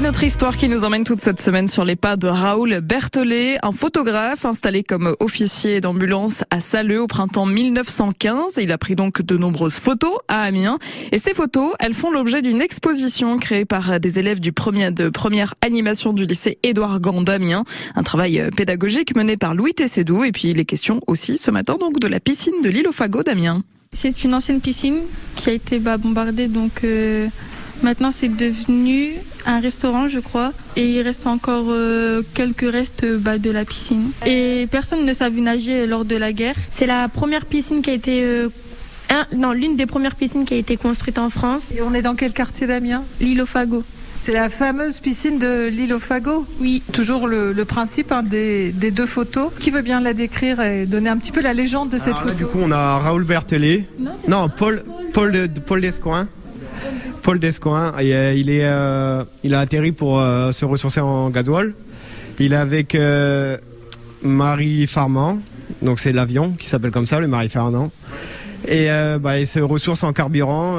C'est notre histoire qui nous emmène toute cette semaine sur les pas de Raoul Berthelet, un photographe installé comme officier d'ambulance à Saleux au printemps 1915. Il a pris donc de nombreuses photos à Amiens. Et ces photos, elles font l'objet d'une exposition créée par des élèves du premier, de première animation du lycée Édouard Gand d'Amiens. Un travail pédagogique mené par Louis Tessédou. Et puis les questions aussi ce matin donc de la piscine de l'île au Fagot d'Amiens. C'est une ancienne piscine qui a été bombardée donc... Euh Maintenant, c'est devenu un restaurant, je crois, et il reste encore euh, quelques restes bah, de la piscine. Et personne ne savait nager lors de la guerre. C'est la première piscine qui a été euh, non, l'une des premières piscines qui a été construite en France. Et on est dans quel quartier d'Amiens L'île au Fagot. C'est la fameuse piscine de l'île au Fagot Oui. Toujours le, principe hein, des, deux photos. Qui veut bien la décrire et donner un petit peu la légende de cette photo? Du coup, on a Raoul Berthelet. Non, Paul, Paul, de, Paul Descoings. Paul Descoings. Euh, euh, il a atterri pour euh, se ressourcer en gasoil. Il est avec Marie Farman, donc c'est l'avion qui s'appelle comme ça, le Marie Fernand. Et bah, se ressource en carburant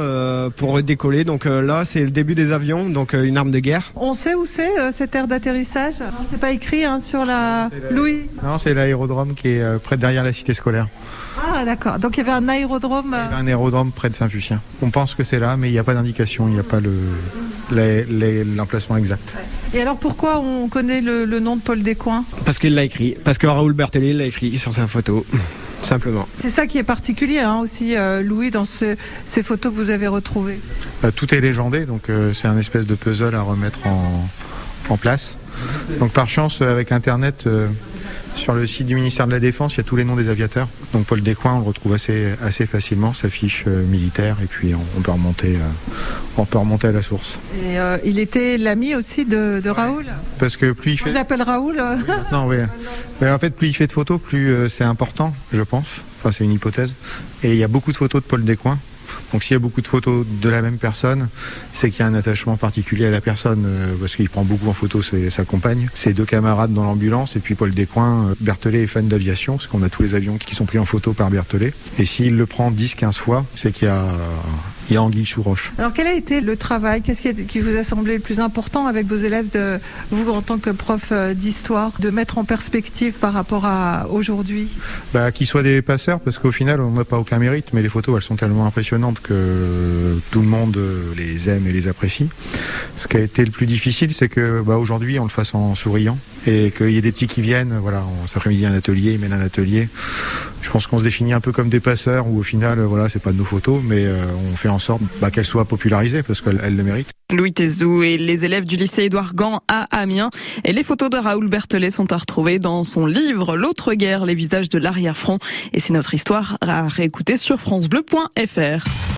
pour décoller. Donc là, c'est le début des avions, donc une arme de guerre. On sait où c'est cette aire d'atterrissage? C'est pas écrit hein, sur la Louis. Non, c'est l'aérodrome qui est près derrière la cité scolaire. Ah d'accord, donc il y avait un aérodrome. Il y avait un aérodrome près de Saint-Fucien. On pense que c'est là, mais il n'y a pas d'indication, il n'y a pas l'emplacement exact. Et alors pourquoi on connaît le, nom de Paul Descoings? Parce qu'il l'a écrit, parce que Raoul Berthelet l'a écrit sur sa photo. Simplement. C'est ça qui est particulier hein, aussi, euh, Louis, dans ces photos que vous avez retrouvées. Bah, tout est légendé, donc euh, c'est un espèce de puzzle à remettre en, place. Donc par chance, avec Internet, euh, sur le site du ministère de la Défense, il y a tous les noms des aviateurs. Donc Paul Descoings, on le retrouve assez, assez facilement, sa fiche euh, militaire, et puis on, peut remonter, euh, on peut remonter à la source. Et euh, il était l'ami aussi de, Raoul Parce que plus il fait... Je l'appelle Raoul Non, oui. Mais en fait, plus il fait de photos, plus c'est important, je pense. Enfin, c'est une hypothèse. Et il y a beaucoup de photos de Paul Descoings. Donc s'il y a beaucoup de photos de la même personne, c'est qu'il y a un attachement particulier à la personne, euh, parce qu'il prend beaucoup en photo sa compagne. Ses deux camarades dans l'ambulance, et puis Paul Descoings, euh, est fan d'aviation, parce qu'on a tous les avions qui sont pris en photo par Berthelet. Et s'il le prend 10-15 fois, c'est qu'il y a a Anguille sous roche. Alors quel a été le travail Qu'est-ce qui, vous a semblé le plus important avec vos élèves, de, vous en tant que prof euh, d'histoire, de mettre en perspective par rapport à aujourd'hui? Bah, Qu'ils soient des passeurs, parce qu'au final, on n'a pas aucun mérite, mais les photos, elles sont tellement impressionnantes que tout le monde les aime et les apprécie. Ce qui a été le plus difficile, c'est que bah, aujourd'hui, on le fasse en souriant et qu'il y ait des petits qui viennent, voilà, cet après-midi un atelier, ils mènent un atelier. Je pense qu'on se définit un peu comme des passeurs où au final, voilà, c'est pas de nos photos, mais euh, on fait en sorte bah, qu'elles soient popularisées parce qu'elles le méritent. Louis Tézou et les élèves du lycée Édouard Gand à Amiens. Et les photos de Raoul Berthelet sont à retrouver dans son livre L'autre guerre, les visages de l'arrière-front. Et c'est notre histoire à réécouter sur francebleu.fr.